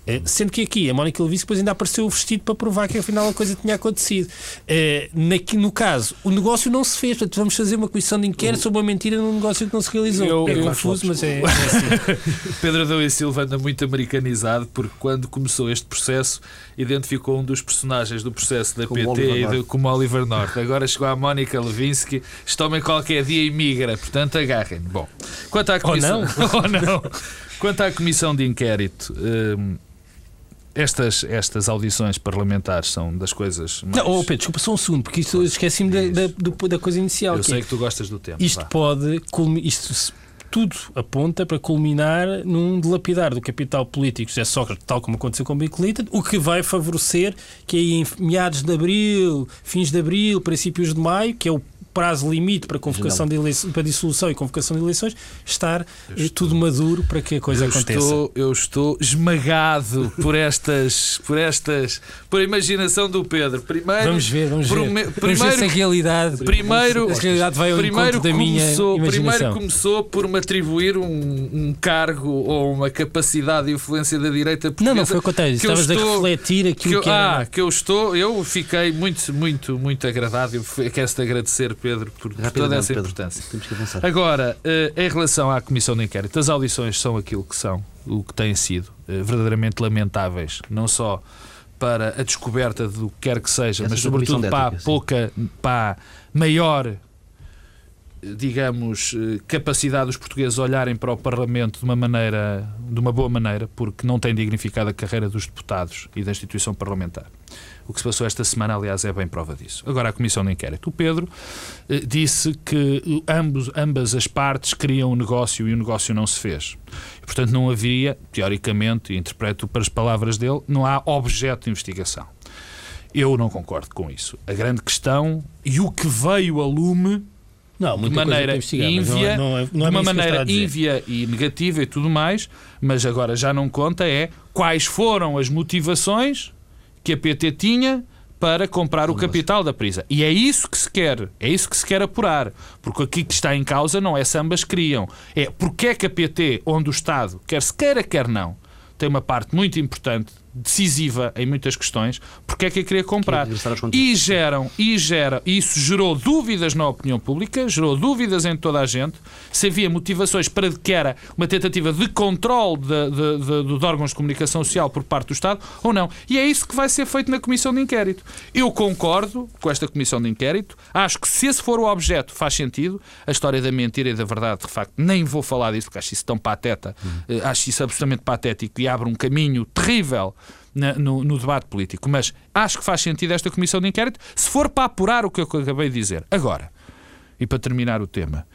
Uh, sendo que aqui a Mónica Lewinsky depois ainda apareceu o vestido para provar que afinal a coisa tinha acontecido. Uh, no caso, o negócio não se fez, portanto vamos fazer uma comissão de inquérito sobre uma mentira num negócio que não se realizou. Eu, é eu, confuso, mas é, é assim. [LAUGHS] Pedro Adão e Silva anda muito americanizado porque quando começou este processo identificou um dos personagens do processo da como PT Oliver e do, como Oliver North. Agora chegou a Mónica Lewinsky, este homem qualquer dia imigra, portanto agarrem. Bom, quanto à comissão... [LAUGHS] Ou não. Ou não. Quanto à comissão de inquérito, hum, estas, estas audições parlamentares são das coisas mais... Não, oh Pedro, desculpa só um segundo, porque isto esqueci-me da, da, da, coisa inicial. Eu que sei é, que tu gostas do tema. Isto vá. pode... Isto, tudo aponta para culminar num dilapidar do capital político José Sócrates, tal como aconteceu com Bill Clinton, o que vai favorecer que aí em meados de abril, fins de abril, princípios de maio, que é o prazo limite para convocação de eleições, para dissolução e convocação de eleições, estar eh, estou, tudo maduro para que a coisa eu aconteça. Estou, eu estou esmagado por estas, por estas, por a imaginação do Pedro. Primeiro, vamos ver, vamos ver. Primeiro, vamos ver se a realidade, [LAUGHS] primeiro, a realidade vai ao primeiro da começou, minha Primeiro começou por me atribuir um, um, cargo ou uma capacidade de influência da direita portuguesa. Não, não foi o que eu te disse. Estavas estou, a refletir aquilo que, eu, que era... Ah, que eu estou, eu fiquei muito, muito, muito agradado. Eu quero-te agradecer, Pedro, por, toda essa Pedro, importância. Temos que avançar. Agora, eh, em relação à Comissão de Inquérito, as audições são aquilo que são, o que têm sido, eh, verdadeiramente lamentáveis, não só para a descoberta do que quer que seja, essa mas sobretudo para a pouca, para a maior digamos, eh, capacidade dos portugueses olharem para o Parlamento de uma maneira, de uma boa maneira, porque não tem dignificado a carreira dos deputados e da instituição parlamentar. O que se passou esta semana, aliás, é bem prova disso. Agora, a Comissão de Inquérito. O Pedro eh, disse que ambos, ambas as partes queriam um negócio e o negócio não se fez. E, portanto, não havia, teoricamente, e interpreto para as palavras dele, não há objeto de investigação. Eu não concordo com isso. A grande questão e o que veio a lume não, de maneira ínvia, não é, não é, não é de uma maneira ínvia e negativa e tudo mais, mas agora já não conta é quais foram as motivações que a PT tinha para comprar o capital da Prisa. E é isso que se quer, é isso que se quer apurar, porque aqui que está em causa não é se ambas queriam, é porque é que a PT, onde o Estado, quer se queira, quer não, tem uma parte muito importante decisiva em muitas questões, porque é que a queria comprar. E geram, e gera, isso gerou dúvidas na opinião pública, gerou dúvidas em toda a gente, se havia motivações para que era uma tentativa de controle de, de, de, dos órgãos de comunicação social por parte do Estado ou não. E é isso que vai ser feito na Comissão de Inquérito. Eu concordo com esta Comissão de Inquérito, acho que se esse for o objeto faz sentido, a história da mentira e da verdade, de facto, nem vou falar disso, porque acho isso tão pateta, uhum. acho isso absolutamente patético e abre um caminho terrível na, no, no, debate político. Mas acho que faz sentido esta comissão de inquérito se for para apurar o que eu acabei de dizer. Agora, e para terminar o tema,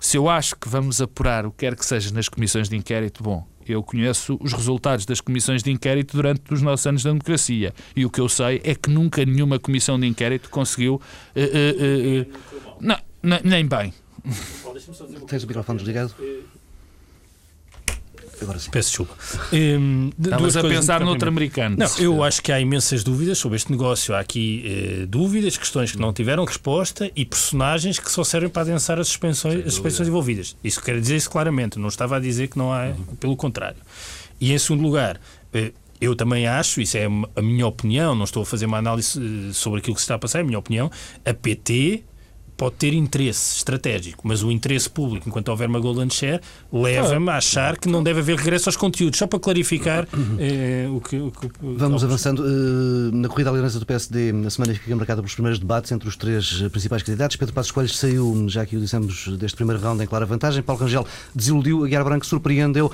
se eu acho que vamos apurar o que quer que seja nas comissões de inquérito, bom, eu conheço os resultados das comissões de inquérito durante os nossos anos de democracia. E o que eu sei é que nunca nenhuma comissão de inquérito conseguiu. Uh, uh, uh, não, nem bem. Tens o microfone desligado? Agora sim. Peço desculpa. Um, Estavas a pensar noutro americano. Não, eu acho que há imensas dúvidas sobre este negócio. Há aqui eh, dúvidas, questões que não tiveram resposta e personagens que só servem para adensar as suspensões, as suspensões envolvidas. Isso quero dizer isso claramente. Não estava a dizer que não há, uhum. pelo contrário. E em segundo lugar, eh, eu também acho, isso é a minha opinião, não estou a fazer uma análise eh, sobre aquilo que se está a passar, é a minha opinião, a PT pode ter interesse estratégico, mas o interesse público, enquanto houver uma golden share, leva-me a achar que não deve haver regresso aos conteúdos. Só para clarificar eh, o, que, o, que, Vamos avançando. Uh, na corrida à liderança do PSD, na semana que fica marcada pelos primeiros debates entre os três principais candidatos, Pedro Passos Coelho saiu, já que o dissemos, deste primeiro round em clara vantagem. Paulo Rangel desiludiu, a Guiar Branco surpreendeu.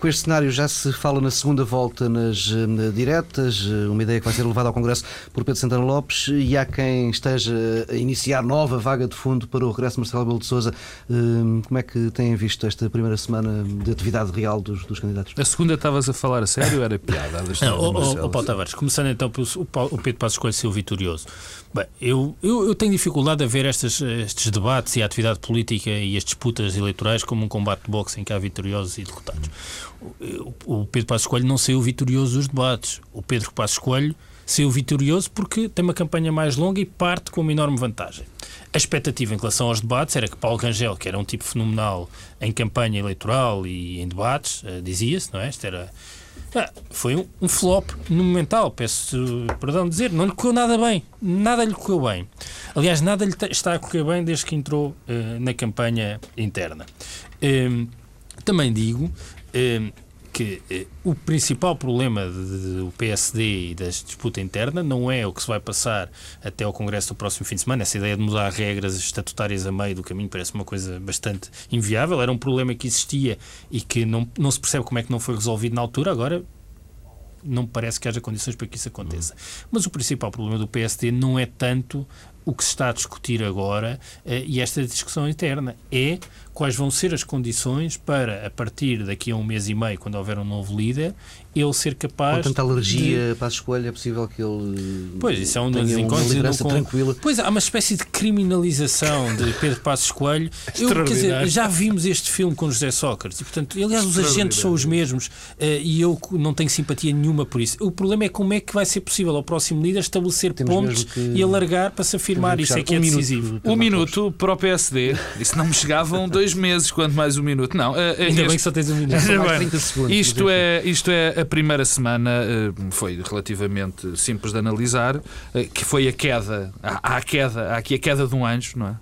Com este cenário já se fala na segunda volta nas diretas, uma ideia que vai ser levada ao Congresso por Pedro Santana Lopes, e há quem esteja a iniciar nova vaga vaga de fundo para o regresso de Marcelo Rebelo de Sousa. Hum, como é que têm visto esta primeira semana de atividade real dos, dos candidatos? A segunda estavas a falar a sério era piada? Não, o, o, o Paulo Tavares, começando então pelo o Pedro Passos Coelho ser o vitorioso. Bem, eu, eu, eu, tenho dificuldade a ver estes, estes debates e a atividade política e as disputas eleitorais como um combate de boxe em que há vitoriosos e derrotados. O, o Pedro Passos Coelho não saiu vitorioso dos debates. O Pedro Passos Coelho saiu vitorioso porque tem uma campanha mais longa e parte com uma enorme vantagem. A expectativa em relação aos debates era que Paulo Rangel, que era um tipo fenomenal em campanha eleitoral e em debates, uh, dizia-se, não é? Isto era. Ah, foi um, um, flop monumental, peço perdão de dizer, não lhe correu nada bem, nada lhe correu bem. Aliás, nada lhe está a correr bem desde que entrou uh, na campanha interna. Uh, também digo que eh, o principal problema do PSD e da disputa interna não é o que se vai passar até ao Congresso do próximo fim de semana. Essa ideia de mudar regras estatutárias a meio do caminho parece uma coisa bastante inviável. Era um problema que existia e que não, não se percebe como é que não foi resolvido na altura. Agora não parece que haja condições para que isso aconteça. Mas o principal problema do PSD não é tanto o que se está a discutir agora uh, e esta discussão interna é quais vão ser as condições para, a partir daqui a um mês e meio, quando houver um novo líder, ele ser capaz. Com tanta alergia de... para a escolha, é possível que ele. Pois, isso é um dos encontros. Uma com... tranquila. Pois, há uma espécie de criminalização de Pedro Passos Coelho. Eu, quer dizer, já vimos este filme com José Sócrates e, portanto, aliás, os agentes são os mesmos uh, e eu não tenho simpatia nenhuma por isso. O problema é como é que vai ser possível ao próximo líder estabelecer Temos pontos que... e alargar para se afirmar. Isso é que um é decisivo. Um minuto para o PSD. [LAUGHS] Isso não me chegavam dois meses, quanto mais um minuto. Não, uh, Ainda este... bem que só tens um minuto. [LAUGHS] mais 30 segundos. Isto é, isto é a primeira semana, uh, foi relativamente simples de analisar, uh, que foi a queda. Há, há, queda, há aqui a queda de um anjo, não é?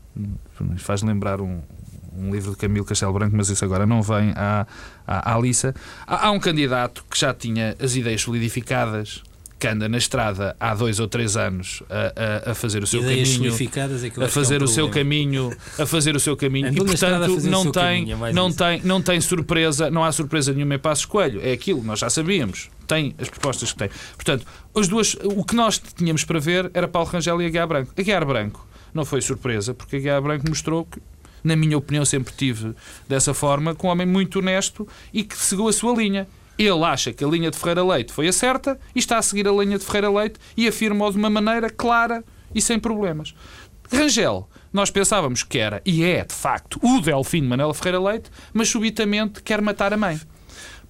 Faz lembrar um, um livro de Camilo Castelo Branco, mas isso agora não vem à, à, à Alissa. Há, há um candidato que já tinha as ideias solidificadas que anda na estrada há dois ou três anos a, a, a fazer o seu Ideias caminho, é a fazer é um o seu caminho, a fazer o seu caminho e portanto não tem, caminho, é não tem, não tem surpresa, não há surpresa nenhuma em Passos Coelho. É aquilo, nós já sabíamos. Tem as propostas que tem. Portanto, as duas, o que nós tínhamos para ver era Paulo Rangel e Aguiar Branco. Aguiar Branco não foi surpresa, porque Aguiar Branco mostrou que na minha opinião sempre tive dessa forma, com um homem muito honesto e que seguiu a sua linha. Ele acha que a linha de Ferreira Leite foi a certa e está a seguir a linha de Ferreira Leite e afirma-o de uma maneira clara e sem problemas. Rangel, nós pensávamos que era, e é de facto, o Delfim de Manela Ferreira Leite, mas subitamente quer matar a mãe.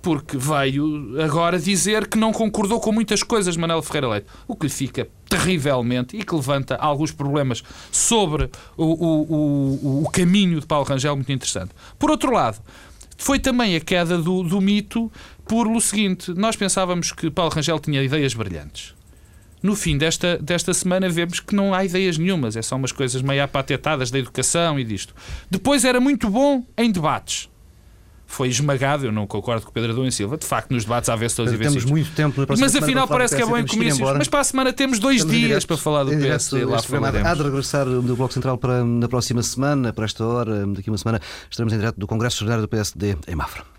Porque veio agora dizer que não concordou com muitas coisas de Manela Ferreira Leite, o que lhe fica terrivelmente e que levanta alguns problemas sobre o, o, o, o caminho de Paulo Rangel muito interessante. Por outro lado, Foi também a queda do, do mito por o seguinte: nós pensávamos que Paulo Rangel tinha ideias brilhantes. No fim desta, desta semana vemos que não há ideias nenhumas, é só umas coisas meio apatetadas da educação e disto. Depois era muito bom em debates foi esmagado. Eu não concordo com o Pedro Adão e Silva. De facto, nos debates há vezes todos Temos muito tempo na Mas afinal parece que é bom em comícios. Mas para a semana temos dois Estamos dias para falar do PSD. Lá falaremos. Há de regressar do Bloco Central para na próxima semana, para esta hora, daqui a uma semana, estaremos em direto do Congresso Jornal do PSD em Mafra.